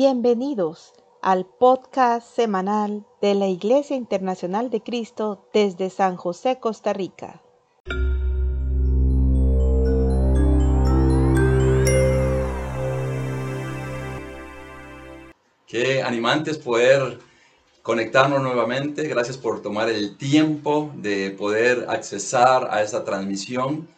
Bienvenidos al podcast semanal de la Iglesia Internacional de Cristo desde San José, Costa Rica. Qué animante es poder conectarnos nuevamente. Gracias por tomar el tiempo de poder accesar a esta transmisión.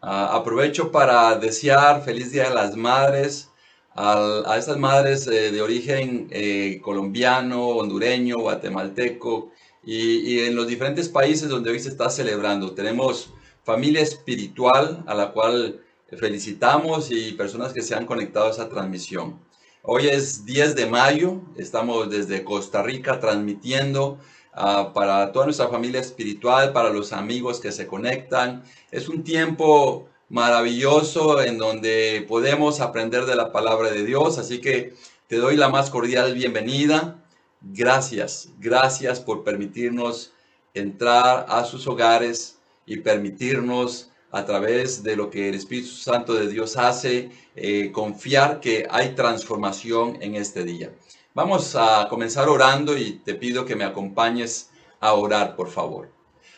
Ah, aprovecho para desear feliz Día de las Madres a, estas madres eh, de origen eh, colombiano, hondureño, guatemalteco y, en los diferentes países donde hoy se está celebrando. Tenemos familia espiritual a la cual felicitamos y personas que se han conectado a esa transmisión. Hoy es 10 de mayo, estamos desde Costa Rica transmitiendo ah, para toda nuestra familia espiritual, para los amigos que se conectan. Es un tiempo maravilloso en donde podemos aprender de la palabra de Dios. Así que te doy la más cordial bienvenida. Gracias, gracias por permitirnos entrar a sus hogares y permitirnos a través de lo que el Espíritu Santo de Dios hace, eh, confiar que hay transformación en este día. Vamos a comenzar orando y te pido que me acompañes a orar, por favor.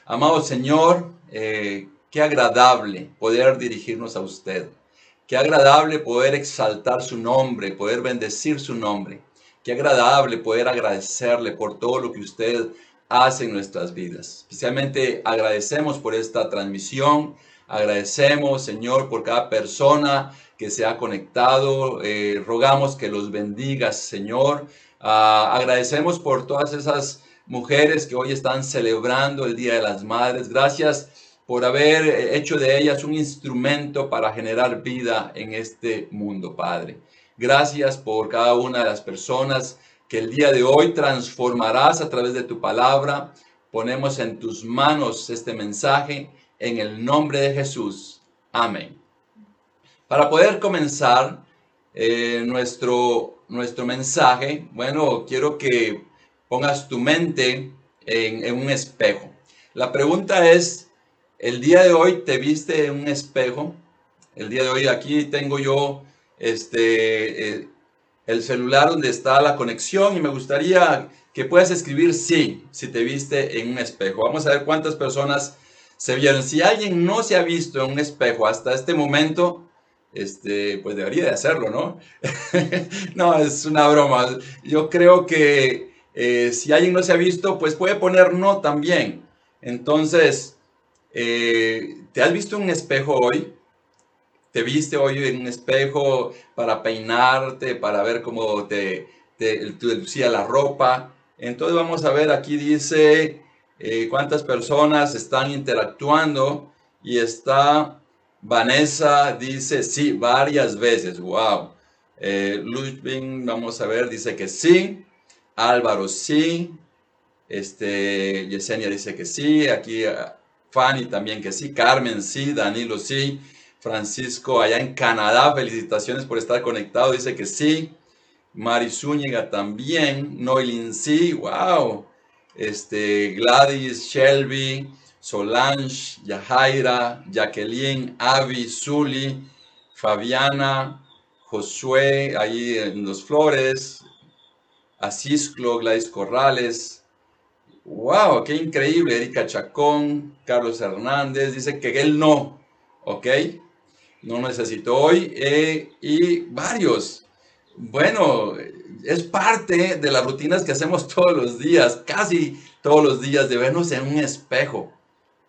Amado Señor, eh, Qué agradable poder dirigirnos a usted. Qué agradable poder exaltar su nombre, poder bendecir su nombre. Qué agradable poder agradecerle por todo lo que usted hace en nuestras vidas. Especialmente agradecemos por esta transmisión. Agradecemos, Señor, por cada persona que se ha conectado. Eh, rogamos que los bendigas, Señor. Ah, agradecemos por todas esas mujeres que hoy están celebrando el Día de las Madres. Gracias por haber hecho de ellas un instrumento para generar vida en este mundo, Padre. Gracias por cada una de las personas que el día de hoy transformarás a través de tu palabra. Ponemos en tus manos este mensaje en el nombre de Jesús. Amén. Para poder comenzar eh, nuestro, nuestro mensaje, bueno, quiero que pongas tu mente en, en un espejo. La pregunta es, el día de hoy te viste en un espejo. El día de hoy aquí tengo yo este, eh, el celular donde está la conexión y me gustaría que puedas escribir sí, si te viste en un espejo. Vamos a ver cuántas personas se vieron. Si alguien no se ha visto en un espejo hasta este momento, este, pues debería de hacerlo, ¿no? no, es una broma. Yo creo que eh, si alguien no se ha visto, pues puede poner no también. Entonces, eh, ¿Te has visto un espejo hoy? ¿Te viste hoy en un espejo para peinarte, para ver cómo te, te, lucía la ropa? Entonces vamos a ver, aquí dice eh, cuántas personas están interactuando y está Vanessa, dice sí, varias veces, wow. Eh, vamos a ver, dice que sí. Álvaro, sí. Este, Yesenia dice que sí. Aquí Fanny también que sí, Carmen sí, Danilo sí, Francisco allá en Canadá, felicitaciones por estar conectado, dice que sí, Mari Zúñiga también, Noilin sí, wow, este, Gladys, Shelby, Solange, Yajaira, Jacqueline, Avi, Zuli, Fabiana, Josué, ahí en Los Flores, Asisclo, Gladys Corrales, Wow, qué increíble. Erika Chacón, Carlos Hernández, dice que él no, ¿ok? No necesito hoy. Eh, y varios. Bueno, es parte de las rutinas que hacemos todos los días, casi todos los días, de vernos en un espejo.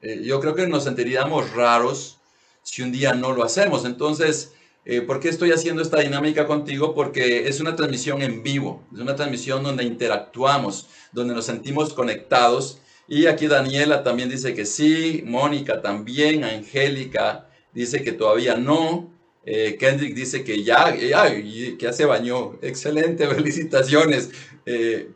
Eh, yo creo que nos sentiríamos raros si un día no lo hacemos. Entonces, eh, ¿Por qué estoy haciendo esta dinámica contigo? Porque es una transmisión en vivo, es una transmisión donde interactuamos, donde nos sentimos conectados. Y aquí Daniela también dice que sí, Mónica también, Angélica dice que todavía no, eh, Kendrick dice que ya, ya, que ya se bañó. Excelente, felicitaciones. Eh,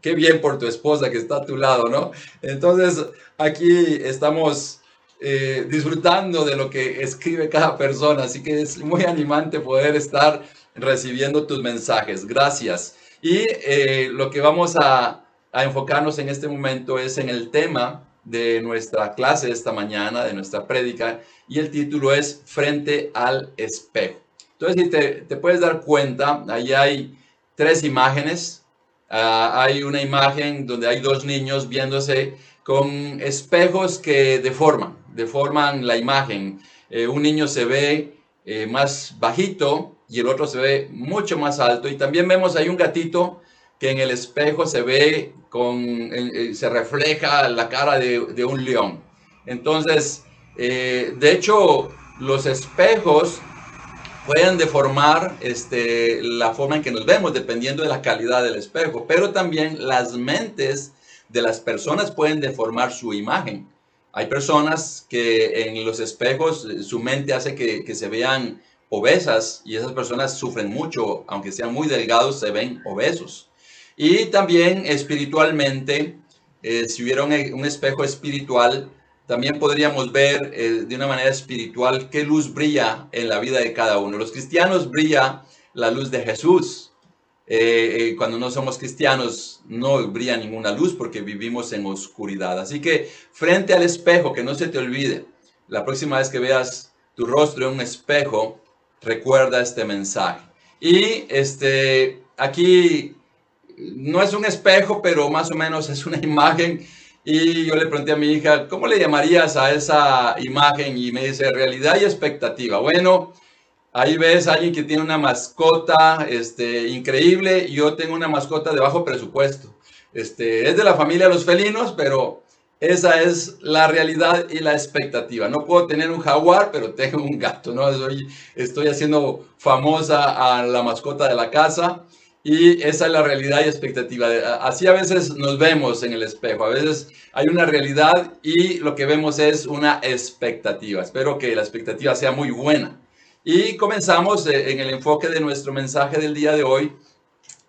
qué bien por tu esposa que está a tu lado, ¿no? Entonces, aquí estamos eh, disfrutando de lo que escribe cada persona. Así que es muy animante poder estar recibiendo tus mensajes. Gracias. Y eh, lo que vamos a, enfocarnos en este momento es en el tema de nuestra clase esta mañana, de nuestra prédica, y el título es Frente al espejo. Entonces, si te, te puedes dar cuenta, ahí hay tres imágenes. Ah, hay una imagen donde hay dos niños viéndose con espejos que deforman, deforman la imagen. Eh, un niño se ve eh, más bajito y el otro se ve mucho más alto. Y también vemos ahí un gatito que en el espejo se ve con, eh, se refleja la cara de, de un león. Entonces, de hecho, los espejos pueden deformar este, la forma en que nos vemos dependiendo de la calidad del espejo, pero también las mentes de las personas pueden deformar su imagen. Hay personas que en los espejos su mente hace que, se vean obesas y esas personas sufren mucho, aunque sean muy delgados, se ven obesos. Y también espiritualmente, eh, si hubiera un, un espejo espiritual, también podríamos ver eh, de una manera espiritual qué luz brilla en la vida de cada uno. Los cristianos brilla la luz de Jesús. Eh, eh, cuando no somos cristianos no brilla ninguna luz porque vivimos en oscuridad. Así que frente al espejo, que no se te olvide, la próxima vez que veas tu rostro en un espejo, recuerda este mensaje. Y este, aquí no es un espejo, pero más o menos es una imagen y yo le pregunté a mi hija, ¿cómo le llamarías a esa imagen? Y me dice, realidad y expectativa. Bueno, ahí ves a alguien que tiene una mascota este, increíble. Yo tengo una mascota de bajo presupuesto. Este, es de la familia los felinos, pero esa es la realidad y la expectativa. No puedo tener un jaguar, pero tengo un gato, ¿no? estoy haciendo famosa a la mascota de la casa. Y esa es la realidad y expectativa. Así a veces nos vemos en el espejo, a veces hay una realidad y lo que vemos es una expectativa. Espero que la expectativa sea muy buena. Y comenzamos eh, en el enfoque de nuestro mensaje del día de hoy.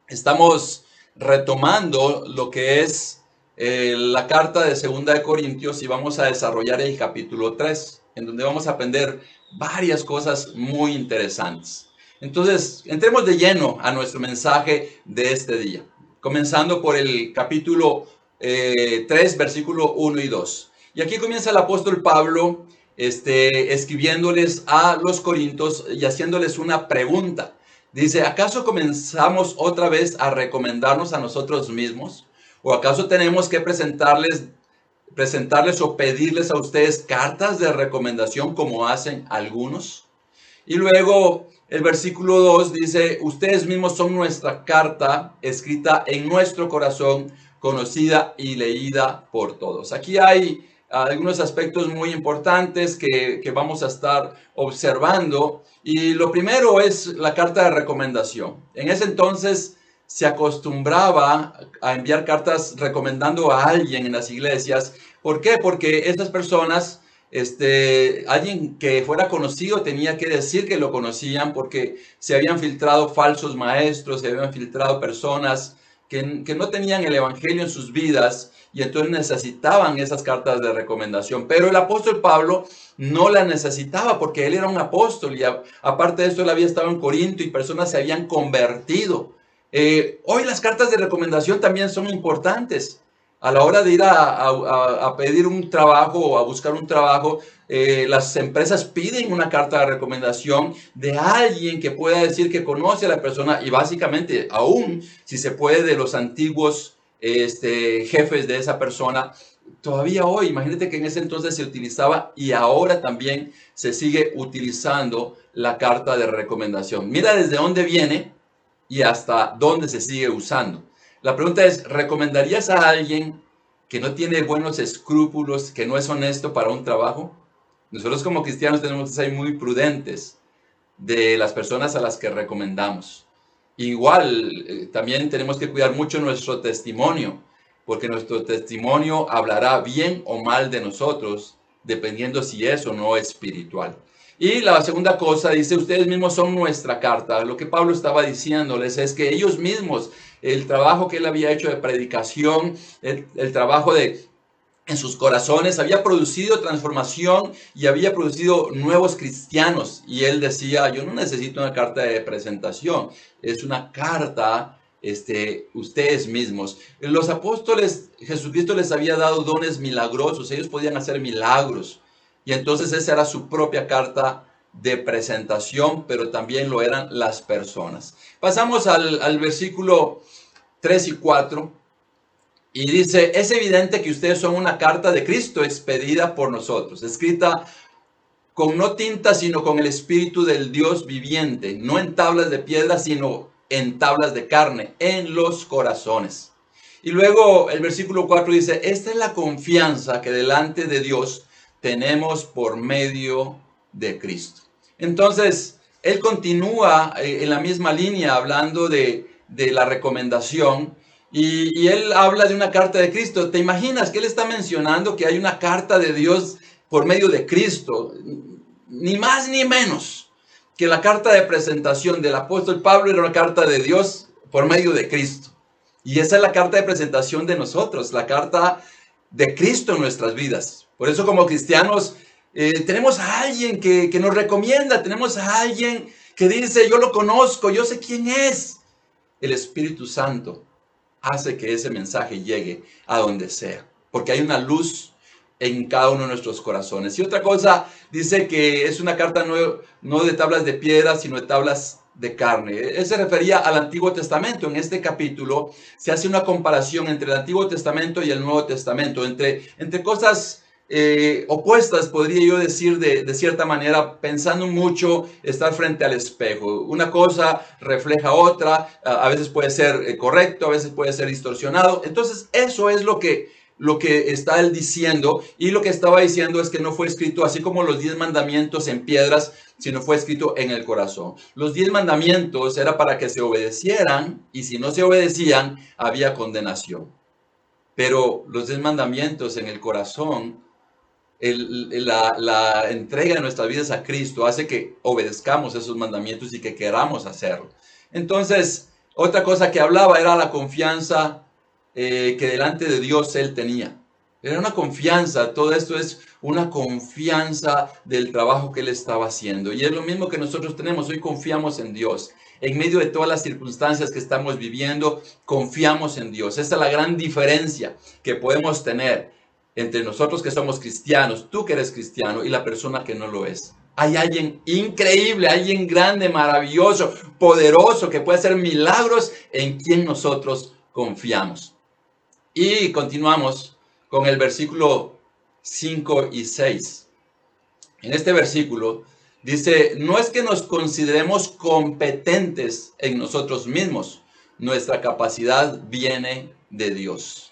Estamos retomando lo que es eh, la carta de Segunda de Corintios y vamos a desarrollar el capítulo 3, en donde vamos a aprender varias cosas muy interesantes. Entonces, entremos de lleno a nuestro mensaje de este día, comenzando por el capítulo 3, eh, versículo 1 y 2. Y aquí comienza el apóstol Pablo este, escribiéndoles a los corintios y haciéndoles una pregunta. Dice, ¿acaso comenzamos otra vez a recomendarnos a nosotros mismos? ¿O acaso tenemos que presentarles, presentarles o pedirles a ustedes cartas de recomendación como hacen algunos? Y luego el versículo 2 dice, ustedes mismos son nuestra carta escrita en nuestro corazón, conocida y leída por todos. Aquí hay algunos aspectos muy importantes que, que, vamos a estar observando. Y lo primero es la carta de recomendación. En ese entonces se acostumbraba a enviar cartas recomendando a alguien en las iglesias. ¿Por qué? Porque esas personas este, alguien que fuera conocido tenía que decir que lo conocían porque se habían filtrado falsos maestros, se habían filtrado personas que, que no tenían el Evangelio en sus vidas y entonces necesitaban esas cartas de recomendación. Pero el apóstol Pablo no la necesitaba porque él era un apóstol y aparte de eso él había estado en Corinto y personas se habían convertido. Eh, hoy las cartas de recomendación también son importantes a la hora de ir a, pedir un trabajo o a buscar un trabajo, eh, las empresas piden una carta de recomendación de alguien que pueda decir que conoce a la persona y básicamente, aún si se puede, de los antiguos este, jefes de esa persona. Todavía hoy, imagínate que en ese entonces se utilizaba y ahora también se sigue utilizando la carta de recomendación. Mira desde dónde viene y hasta dónde se sigue usando. La pregunta es, ¿recomendarías a alguien que no tiene buenos escrúpulos, que no es honesto para un trabajo? Nosotros como cristianos tenemos que ser muy prudentes de las personas a las que recomendamos. Igual, eh, también tenemos que cuidar mucho nuestro testimonio, porque nuestro testimonio hablará bien o mal de nosotros, dependiendo si es o no espiritual. Y la segunda cosa, dice, ustedes mismos son nuestra carta. Lo que Pablo estaba diciéndoles es que ellos mismos el trabajo que él había hecho de predicación, el, trabajo de en sus corazones, había producido transformación y había producido nuevos cristianos. Y él decía, yo no necesito una carta de presentación, es una carta, este, ustedes mismos. Los apóstoles, Jesucristo les había dado dones milagrosos, ellos podían hacer milagros. Y entonces esa era su propia carta de presentación, pero también lo eran las personas. Pasamos al, al versículo 3 y 4. Y dice, es evidente que ustedes son una carta de Cristo expedida por nosotros, escrita con no tinta, sino con el Espíritu del Dios viviente, no en tablas de piedra, sino en tablas de carne, en los corazones. Y luego el versículo 4 dice, esta es la confianza que delante de Dios tenemos por medio de Cristo. Entonces, él continúa eh, en la misma línea hablando de, de la recomendación y, él habla de una carta de Cristo. ¿Te imaginas que él está mencionando que hay una carta de Dios por medio de Cristo? Ni más ni menos que la carta de presentación del apóstol Pablo era una carta de Dios por medio de Cristo. Y esa es la carta de presentación de nosotros, la carta de Cristo en nuestras vidas. Por eso como cristianos eh, tenemos a alguien que, que nos recomienda, tenemos a alguien que dice, yo lo conozco, yo sé quién es. El Espíritu Santo hace que ese mensaje llegue a donde sea, porque hay una luz en cada uno de nuestros corazones. Y otra cosa, dice que es una carta no, de tablas de piedra, sino de tablas de carne. Él se refería al Antiguo Testamento. En este capítulo se hace una comparación entre el Antiguo Testamento y el Nuevo Testamento, entre, entre cosas eh, opuestas, podría yo decir de, cierta manera, pensando mucho estar frente al espejo. Una cosa refleja otra, a, veces puede ser eh, correcto, a veces puede ser distorsionado. Entonces, eso es lo que, lo que está él diciendo. Y lo que estaba diciendo es que no fue escrito así como los diez mandamientos en piedras, sino fue escrito en el corazón. Los diez mandamientos era para que se obedecieran y si no se obedecían, había condenación. Pero los diez mandamientos en el corazón la, entrega de nuestras vidas a Cristo hace que obedezcamos esos mandamientos y que queramos hacerlo. Entonces, otra cosa que hablaba era la confianza eh, que delante de Dios él tenía. Era una confianza, todo esto es una confianza del trabajo que él estaba haciendo. Y es lo mismo que nosotros tenemos, hoy confiamos en Dios. En medio de todas las circunstancias que estamos viviendo, confiamos en Dios. Esa es la gran diferencia que podemos tener entre nosotros que somos cristianos, tú que eres cristiano y la persona que no lo es. Hay alguien increíble, alguien grande, maravilloso, poderoso, que puede hacer milagros en quien nosotros confiamos. Y continuamos con el versículo 5 y 6. En este versículo dice, no es que nos consideremos competentes en nosotros mismos, nuestra capacidad viene de Dios.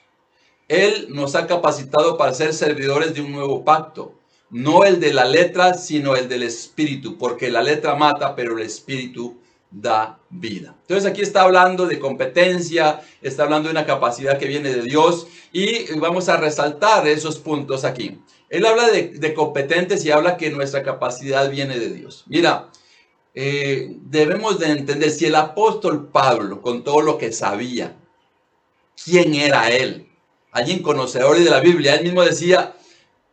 Él nos ha capacitado para ser servidores de un nuevo pacto, no el de la letra, sino el del espíritu, porque la letra mata, pero el espíritu da vida. Entonces aquí está hablando de competencia, está hablando de una capacidad que viene de Dios y vamos a resaltar esos puntos aquí. Él habla de, competentes y habla que nuestra capacidad viene de Dios. Mira, eh, debemos de entender si el apóstol Pablo, con todo lo que sabía, quién era él, alguien conocedor de la Biblia, él mismo decía,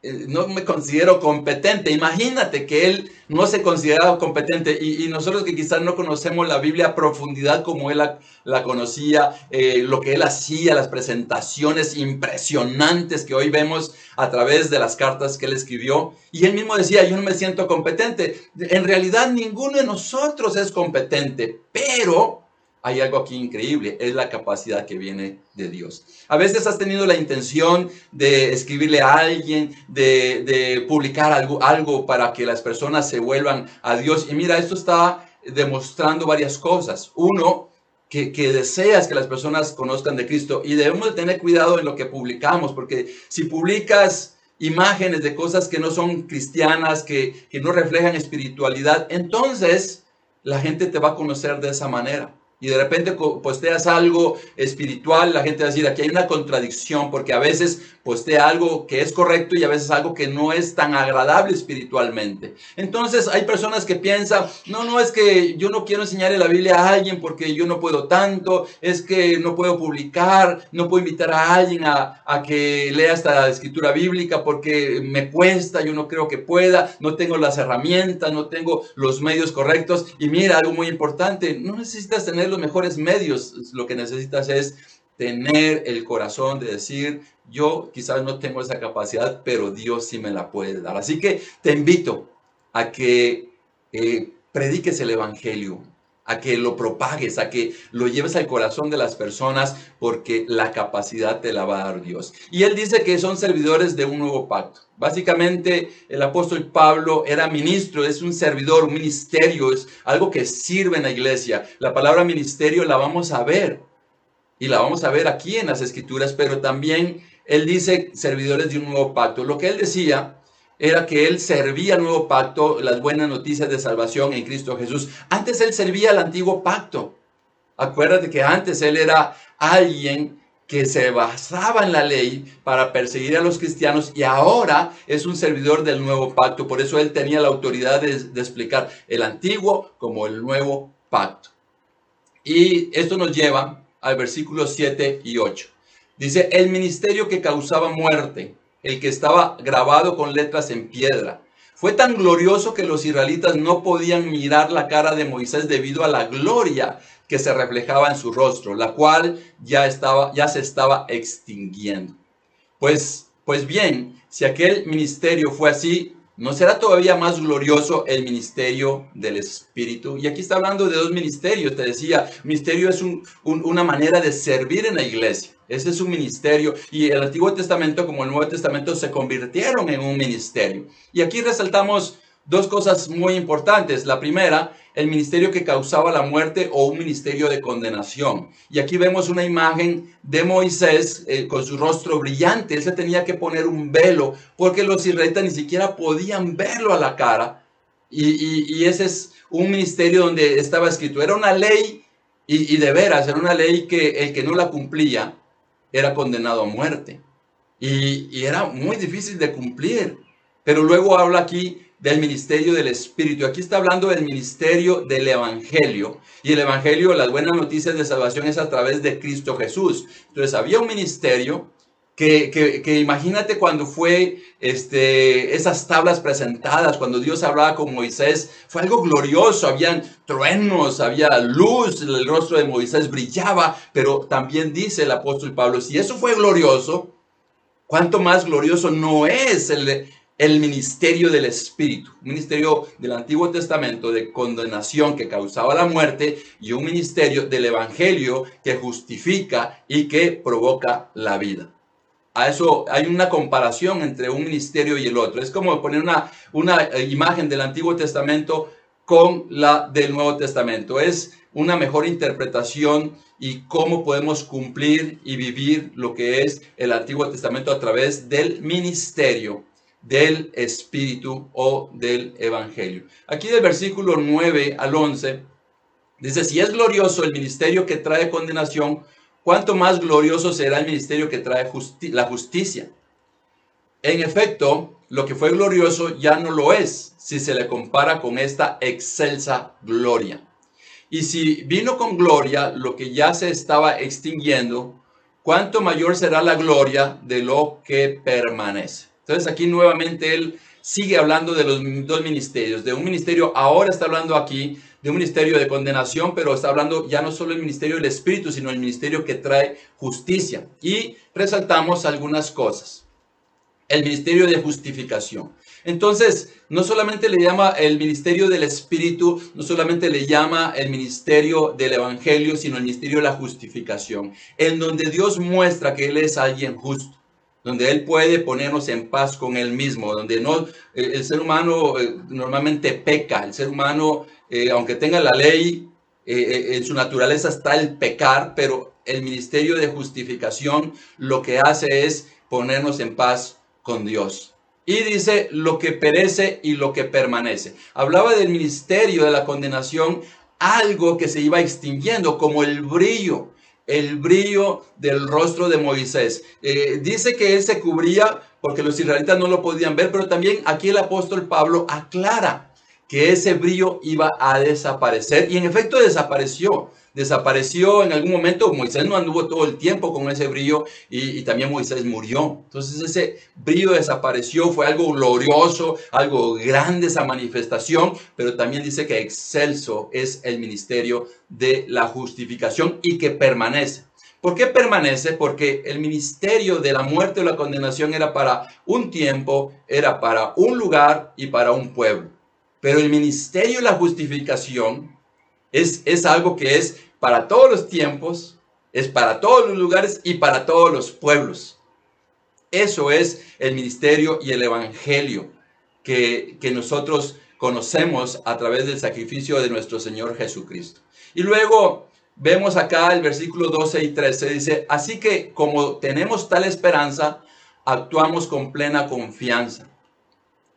eh, no me considero competente. Imagínate que él no se consideraba competente y, nosotros que quizás no conocemos la Biblia a profundidad como él la, conocía, eh, lo que él hacía, las presentaciones impresionantes que hoy vemos a través de las cartas que él escribió. Y él mismo decía, yo no me siento competente. En realidad ninguno de nosotros es competente, pero hay algo aquí increíble, es la capacidad que viene de Dios. A veces has tenido la intención de escribirle a alguien, de, publicar algo, algo para que las personas se vuelvan a Dios. Y mira, esto está demostrando varias cosas. Uno, que, deseas que las personas conozcan de Cristo y debemos de tener cuidado en lo que publicamos, porque si publicas imágenes de cosas que no son cristianas, que, que no reflejan espiritualidad, entonces la gente te va a conocer de esa manera y de repente posteas algo espiritual, la gente va a decir, aquí hay una contradicción, porque a veces postea algo que es correcto y a veces algo que no es tan agradable espiritualmente. Entonces hay personas que piensan, no, no, es que yo no quiero enseñarle la Biblia a alguien porque yo no puedo tanto, es que no puedo publicar, no puedo invitar a alguien a, a que lea esta escritura bíblica porque me cuesta, yo no creo que pueda, no tengo las herramientas, no tengo los medios correctos. Y mira, algo muy importante, no necesitas tener mejores medios, lo que necesitas es tener el corazón de decir, yo quizás no tengo esa capacidad, pero Dios sí me la puede dar. Así que te invito a que eh, prediques el Evangelio, a que lo propagues, a que lo lleves al corazón de las personas, porque la capacidad te la va a dar Dios. Y él dice que son servidores de un nuevo pacto. Básicamente el apóstol Pablo era ministro, es un servidor, un ministerio, es algo que sirve en la iglesia. La palabra ministerio la vamos a ver y la vamos a ver aquí en las escrituras, pero también él dice servidores de un nuevo pacto. Lo que él decía era que él servía al nuevo pacto, las buenas noticias de salvación en Cristo Jesús. Antes él servía al antiguo pacto. Acuérdate que antes él era alguien que se basaba en la ley para perseguir a los cristianos y ahora es un servidor del nuevo pacto. Por eso él tenía la autoridad de, explicar el antiguo como el nuevo pacto. Y esto nos lleva al versículo 7 y 8. Dice, el ministerio que causaba muerte el que estaba grabado con letras en piedra. Fue tan glorioso que los israelitas no podían mirar la cara de Moisés debido a la gloria que se reflejaba en su rostro, la cual ya estaba ya se estaba extinguiendo. Pues pues bien, si aquel ministerio fue así, ¿no será todavía más glorioso el ministerio del Espíritu? Y aquí está hablando de dos ministerios, te decía, ministerio es una manera de servir en la iglesia. Ese es un ministerio y el Antiguo Testamento como el Nuevo Testamento se convirtieron en un ministerio. Y aquí resaltamos dos cosas muy importantes. La primera, el ministerio que causaba la muerte o un ministerio de condenación. Y aquí vemos una imagen de Moisés eh, con su rostro brillante. Él se tenía que poner un velo porque los israelitas ni siquiera podían verlo a la cara. Y, ese es un ministerio donde estaba escrito. Era una ley y, y de veras, era una ley que el que no la cumplía era condenado a muerte. Y, era muy difícil de cumplir. Pero luego habla aquí del ministerio del Espíritu. Aquí está hablando del ministerio del Evangelio. Y el Evangelio, las buenas noticias de salvación es a través de Cristo Jesús. Entonces había un ministerio que, imagínate cuando fue este, esas tablas presentadas, cuando Dios hablaba con Moisés, fue algo glorioso, habían truenos, había luz, el rostro de Moisés brillaba, pero también dice el apóstol Pablo, si eso fue glorioso, ¿cuánto más glorioso no es el, el ministerio del Espíritu, un ministerio del Antiguo Testamento de condenación que causaba la muerte y un ministerio del Evangelio que justifica y que provoca la vida a eso hay una comparación entre un ministerio y el otro. Es como poner una, una imagen del Antiguo Testamento con la del Nuevo Testamento. Es una mejor interpretación y cómo podemos cumplir y vivir lo que es el Antiguo Testamento a través del ministerio del Espíritu o del Evangelio. Aquí del versículo 9 al 11 dice, si es glorioso el ministerio que trae condenación, cuánto más glorioso será el ministerio que trae la justicia. En efecto, lo que fue glorioso ya no lo es si se le compara con esta excelsa gloria. Y si vino con gloria lo que ya se estaba extinguiendo, cuánto mayor será la gloria de lo que permanece. Entonces aquí nuevamente él sigue hablando de los dos ministerios. De un ministerio, ahora está hablando aquí de un ministerio de condenación, pero está hablando ya no solo el ministerio del Espíritu, sino el ministerio que trae justicia. Y resaltamos algunas cosas. El ministerio de justificación. Entonces, no solamente le llama el ministerio del Espíritu, no solamente le llama el ministerio del Evangelio, sino el ministerio de la justificación, en donde Dios muestra que Él es alguien justo donde Él puede ponernos en paz con Él mismo, donde no, el, ser humano eh, normalmente peca, el ser humano eh, aunque tenga la ley, eh, en su naturaleza está el pecar, pero el ministerio de justificación lo que hace es ponernos en paz con Dios. Y dice lo que perece y lo que permanece. Hablaba del ministerio de la condenación, algo que se iba extinguiendo, como el brillo, el brillo del rostro de Moisés. dice que él se cubría porque los israelitas no lo podían ver, pero también aquí el apóstol Pablo aclara que ese brillo iba a desaparecer y en efecto desapareció. Desapareció en algún momento, Moisés no anduvo todo el tiempo con ese brillo y, también Moisés murió. Entonces ese brillo desapareció, fue algo glorioso, algo grande esa manifestación, pero también dice que excelso es el ministerio de la justificación y que permanece. ¿Por qué permanece? Porque el ministerio de la muerte o la condenación era para un tiempo, era para un lugar y para un pueblo Pero el ministerio y la justificación es, es algo que es para todos los tiempos, es para todos los lugares y para todos los pueblos. Eso es el ministerio y el evangelio que, que nosotros conocemos a través del sacrificio de nuestro Señor Jesucristo. Y luego vemos acá el versículo 12 y 13, dice, así que como tenemos tal esperanza, actuamos con plena confianza.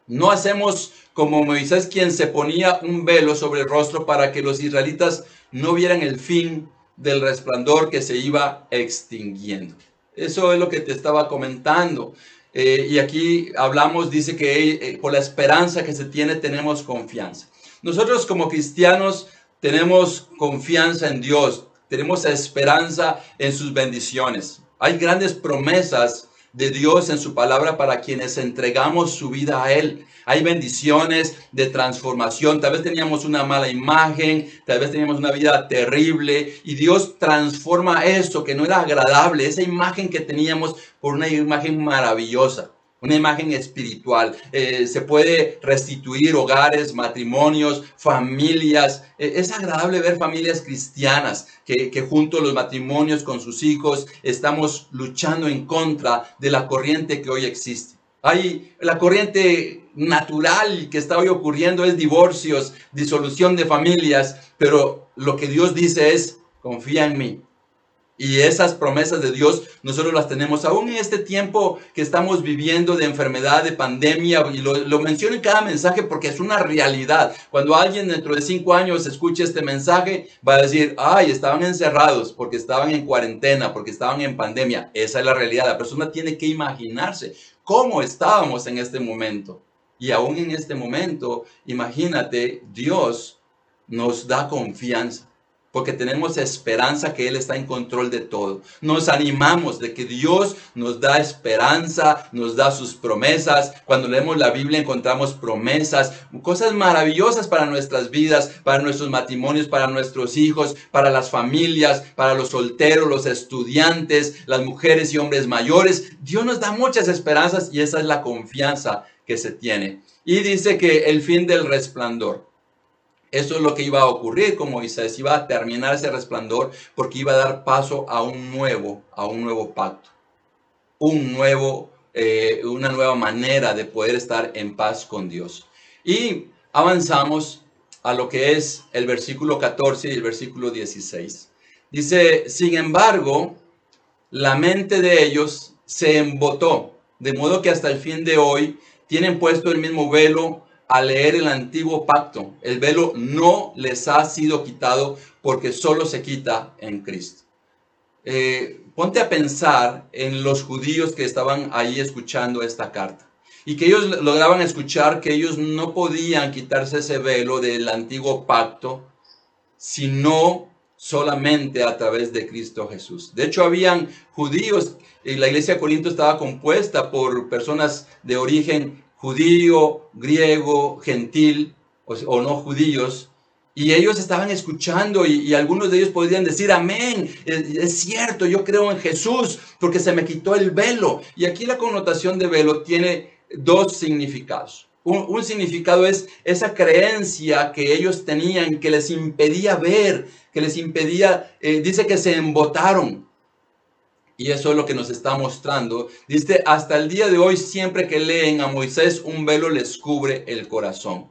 No hacemos como Moisés quien se ponía un velo sobre el rostro para que los israelitas no vieran el fin del resplandor que se iba extinguiendo. Eso es lo que te estaba comentando. Eh, y aquí hablamos, dice que eh, por la esperanza que se tiene tenemos confianza. Nosotros como cristianos tenemos confianza en Dios, tenemos esperanza en sus bendiciones. Hay grandes promesas de Dios en su palabra para quienes entregamos su vida a Él. Hay bendiciones de transformación. Tal vez teníamos una mala imagen, tal vez teníamos una vida terrible y Dios transforma eso que no era agradable, esa imagen que teníamos por una imagen maravillosa una imagen espiritual. Eh, se puede restituir hogares, matrimonios, familias. Eh, es agradable ver familias cristianas que, que junto a los matrimonios con sus hijos estamos luchando en contra de la corriente que hoy existe. Hay la corriente natural que está hoy ocurriendo es divorcios, disolución de familias, pero lo que Dios dice es, confía en mí, y esas promesas de Dios nosotros las tenemos aún en este tiempo que estamos viviendo de enfermedad, de pandemia, y lo, menciono en cada mensaje porque es una realidad. Cuando alguien dentro de cinco años escuche este mensaje, va a decir, ay, estaban encerrados porque estaban en cuarentena, porque estaban en pandemia. Esa es la realidad. La persona tiene que imaginarse cómo estábamos en este momento. Y aún en este momento, imagínate, Dios nos da confianza porque tenemos esperanza que Él está en control de todo. Nos animamos de que Dios nos da esperanza, nos da sus promesas. Cuando leemos la Biblia encontramos promesas, cosas maravillosas para nuestras vidas, para nuestros matrimonios, para nuestros hijos, para las familias, para los solteros, los estudiantes, las mujeres y hombres mayores. Dios nos da muchas esperanzas y esa es la confianza que se tiene. Y dice que el fin del resplandor. Eso es lo que iba a ocurrir con Moisés, iba a terminar ese resplandor porque iba a dar paso a un nuevo, a un nuevo pacto, un nuevo, eh, una nueva manera de poder estar en paz con Dios. Y avanzamos a lo que es el versículo 14 y el versículo 16. Dice, sin embargo, la mente de ellos se embotó, de modo que hasta el fin de hoy tienen puesto el mismo velo a leer el antiguo pacto, el velo no les ha sido quitado porque solo se quita en Cristo. Eh, ponte a pensar en los judíos que estaban ahí escuchando esta carta y que ellos lograban escuchar que ellos no podían quitarse ese velo del antiguo pacto, sino solamente a través de Cristo Jesús. De hecho, habían judíos, y la iglesia de Corinto estaba compuesta por personas de origen judío, griego, gentil o, no judíos, y ellos estaban escuchando y, algunos de ellos podían decir, amén, es, cierto, yo creo en Jesús porque se me quitó el velo. Y aquí la connotación de velo tiene dos significados. Un, significado es esa creencia que ellos tenían que les impedía ver, que les impedía, eh, dice que se embotaron, y eso es lo que nos está mostrando. Dice, hasta el día de hoy, siempre que leen a Moisés, un velo les cubre el corazón.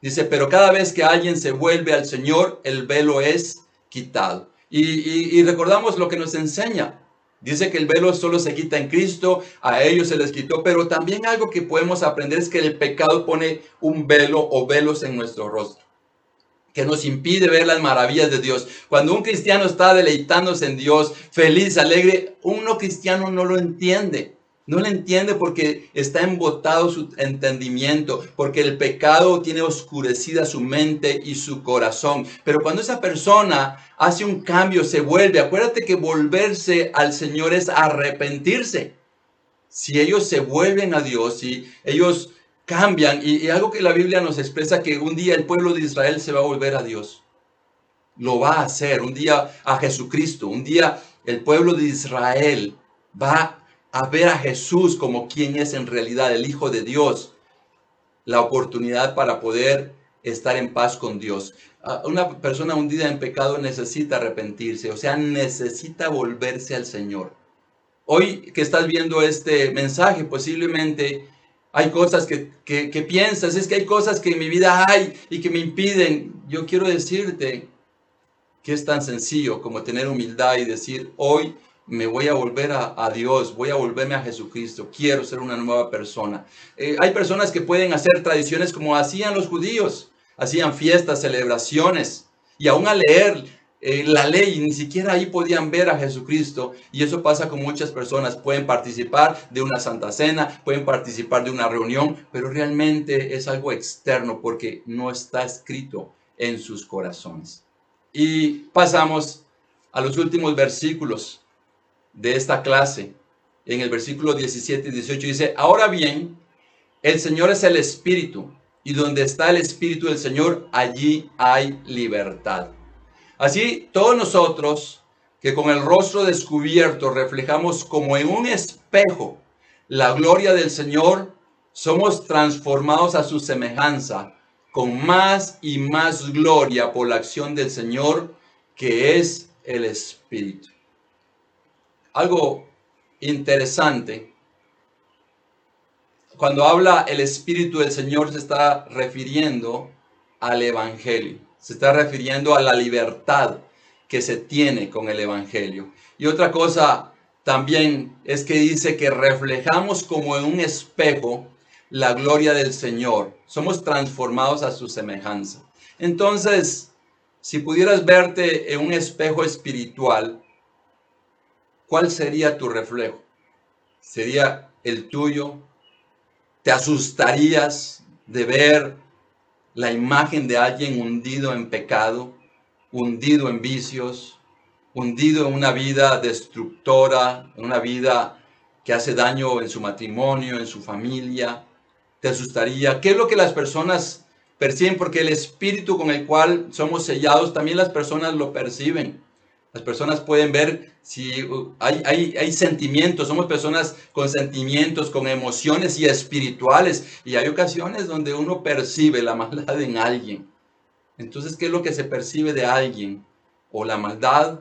Dice, pero cada vez que alguien se vuelve al Señor, el velo es quitado. Y, recordamos lo que nos enseña. Dice que el velo solo se quita en Cristo, a ellos se les quitó, pero también algo que podemos aprender es que el pecado pone un velo o velos en nuestro rostro que nos impide ver las maravillas de Dios. Cuando un cristiano está deleitándose en Dios, feliz, alegre, un no cristiano no lo entiende. No lo entiende porque está embotado su entendimiento, porque el pecado tiene oscurecida su mente y su corazón. Pero cuando esa persona hace un cambio, se vuelve, acuérdate que volverse al Señor es arrepentirse. Si ellos se vuelven a Dios, si ellos cambian y, algo que la Biblia nos expresa que un día el pueblo de Israel se va a volver a Dios. Lo va a hacer, un día a Jesucristo, un día el pueblo de Israel va a ver a Jesús como quien es en realidad el Hijo de Dios. La oportunidad para poder estar en paz con Dios. Ah, una persona hundida en pecado necesita arrepentirse, o sea, necesita volverse al Señor. Hoy que estás viendo este mensaje, posiblemente hay cosas que, que, piensas, es que hay cosas que en mi vida hay y que me impiden. Yo quiero decirte que es tan sencillo como tener humildad y decir, hoy me voy a volver a, Dios, voy a volverme a Jesucristo, quiero ser una nueva persona. Eh, hay personas que pueden hacer tradiciones como hacían los judíos hacían fiestas, celebraciones, y aún a leer eh, la ley, ni siquiera ahí podían ver a Jesucristo. Y eso pasa con muchas personas. Pueden participar de una santa cena, pueden participar de una reunión, pero realmente es algo externo porque no está escrito en sus corazones. Y pasamos a los últimos versículos de esta clase. En el versículo 17 y 18 dice, ahora bien, el Señor es el Espíritu y donde está el Espíritu del Señor, allí hay libertad. Así, todos nosotros que con el rostro descubierto reflejamos como en un espejo la gloria del Señor, somos transformados a su semejanza con más y más gloria por la acción del Señor, que es el Espíritu. Algo interesante cuando habla el Espíritu del Señor se está refiriendo al Evangelio, se está refiriendo a la libertad que se tiene con el Evangelio. Y otra cosa también es que dice que reflejamos como en un espejo la gloria del Señor, somos transformados a su semejanza. Entonces, si pudieras verte en un espejo espiritual, ¿cuál sería tu reflejo? ¿Sería el tuyo te asustarías de ver la imagen de alguien hundido en pecado, hundido en vicios, hundido en una vida destructora, en una vida que hace daño en su matrimonio, en su familia. Te asustaría. ¿Qué es lo que las personas perciben? Porque el espíritu con el cual somos sellados, también las personas lo perciben. Las personas pueden ver si uh, hay, hay, sentimientos, somos personas con sentimientos, con emociones y espirituales. Y hay ocasiones donde uno percibe la maldad en alguien. Entonces, ¿qué es lo que se percibe de alguien? O la maldad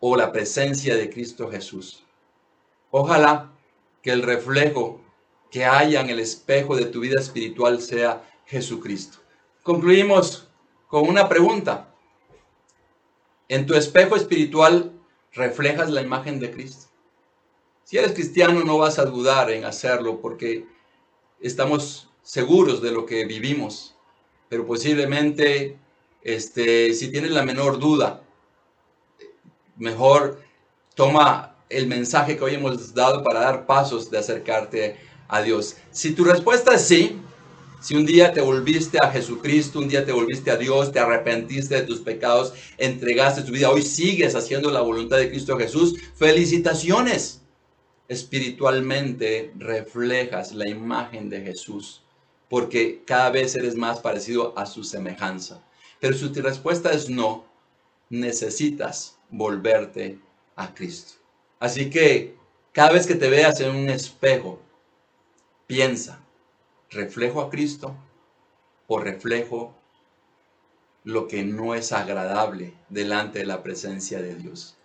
o la presencia de Cristo Jesús. Ojalá que el reflejo que haya en el espejo de tu vida espiritual sea Jesucristo. Concluimos con una pregunta. En tu espejo espiritual reflejas la imagen de Cristo. Si eres cristiano no vas a dudar en hacerlo porque estamos seguros de lo que vivimos, pero posiblemente este, si tienes la menor duda, mejor toma el mensaje que hoy hemos dado para dar pasos de acercarte a Dios. Si tu respuesta es sí, si un día te volviste a Jesucristo, un día te volviste a Dios, te arrepentiste de tus pecados, entregaste tu vida, hoy sigues haciendo la voluntad de Cristo Jesús, felicitaciones. Espiritualmente reflejas la imagen de Jesús, porque cada vez eres más parecido a su semejanza. Pero si tu respuesta es no, necesitas volverte a Cristo. Así que cada vez que te veas en un espejo, piensa, reflejo a Cristo o reflejo lo que no es agradable delante de la presencia de Dios.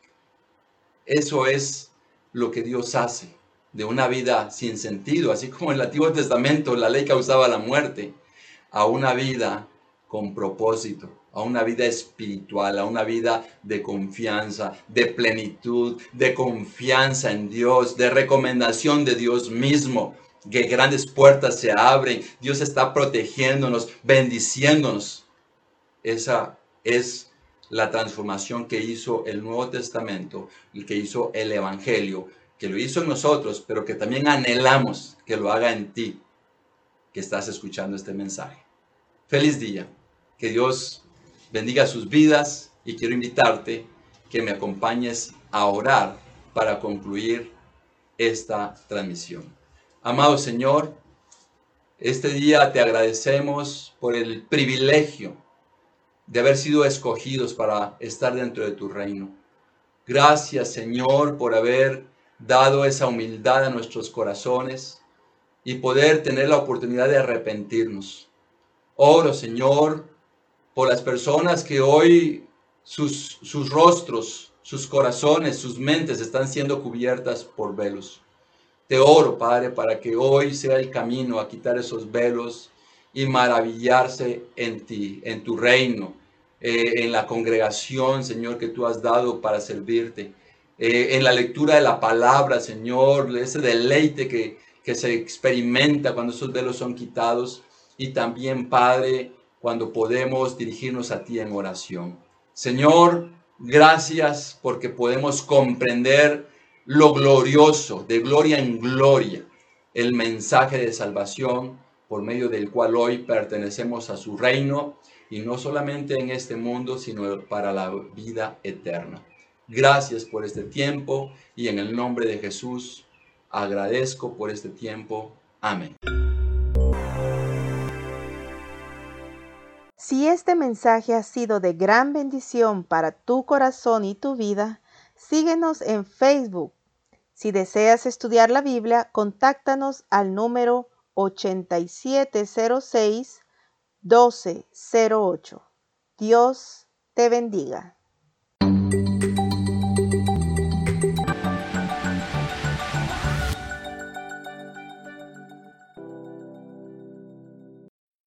Eso es lo que Dios hace de una vida sin sentido, así como en el Antiguo Testamento la ley causaba la muerte, a una vida con propósito, a una vida espiritual, a una vida de confianza, de plenitud, de confianza en Dios, de recomendación de Dios mismo, que grandes puertas se abren, Dios está protegiéndonos, bendiciéndonos. Esa es la transformación que hizo el Nuevo Testamento y que hizo el Evangelio, que lo hizo en nosotros, pero que también anhelamos que lo haga en ti, que estás escuchando este mensaje. Feliz día, que Dios bendiga sus vidas y quiero invitarte que me acompañes a orar para concluir esta transmisión. Amado Señor, este día te agradecemos por el privilegio de haber sido escogidos para estar dentro de tu reino. Gracias Señor por haber dado esa humildad a nuestros corazones y poder tener la oportunidad de arrepentirnos. Oro, Señor, por las personas que hoy sus, sus rostros, sus corazones, sus mentes están siendo cubiertas por velos. Te oro, Padre, para que hoy sea el camino a quitar esos velos y maravillarse en ti, en tu reino, eh, en la congregación, Señor, que tú has dado para servirte, eh, en la lectura de la palabra, Señor, ese deleite que, que se experimenta cuando esos velos son quitados y también, Padre, cuando podemos dirigirnos a ti en oración. Señor, gracias porque podemos comprender lo glorioso, de gloria en gloria, el mensaje de salvación por medio del cual hoy pertenecemos a su reino y no solamente en este mundo, sino para la vida eterna. Gracias por este tiempo y en el nombre de Jesús agradezco por este tiempo. Amén. Si este mensaje ha sido de gran bendición para tu corazón y tu vida, síguenos en Facebook. Si deseas estudiar la Biblia, contáctanos al número 8706 1208. Dios te bendiga.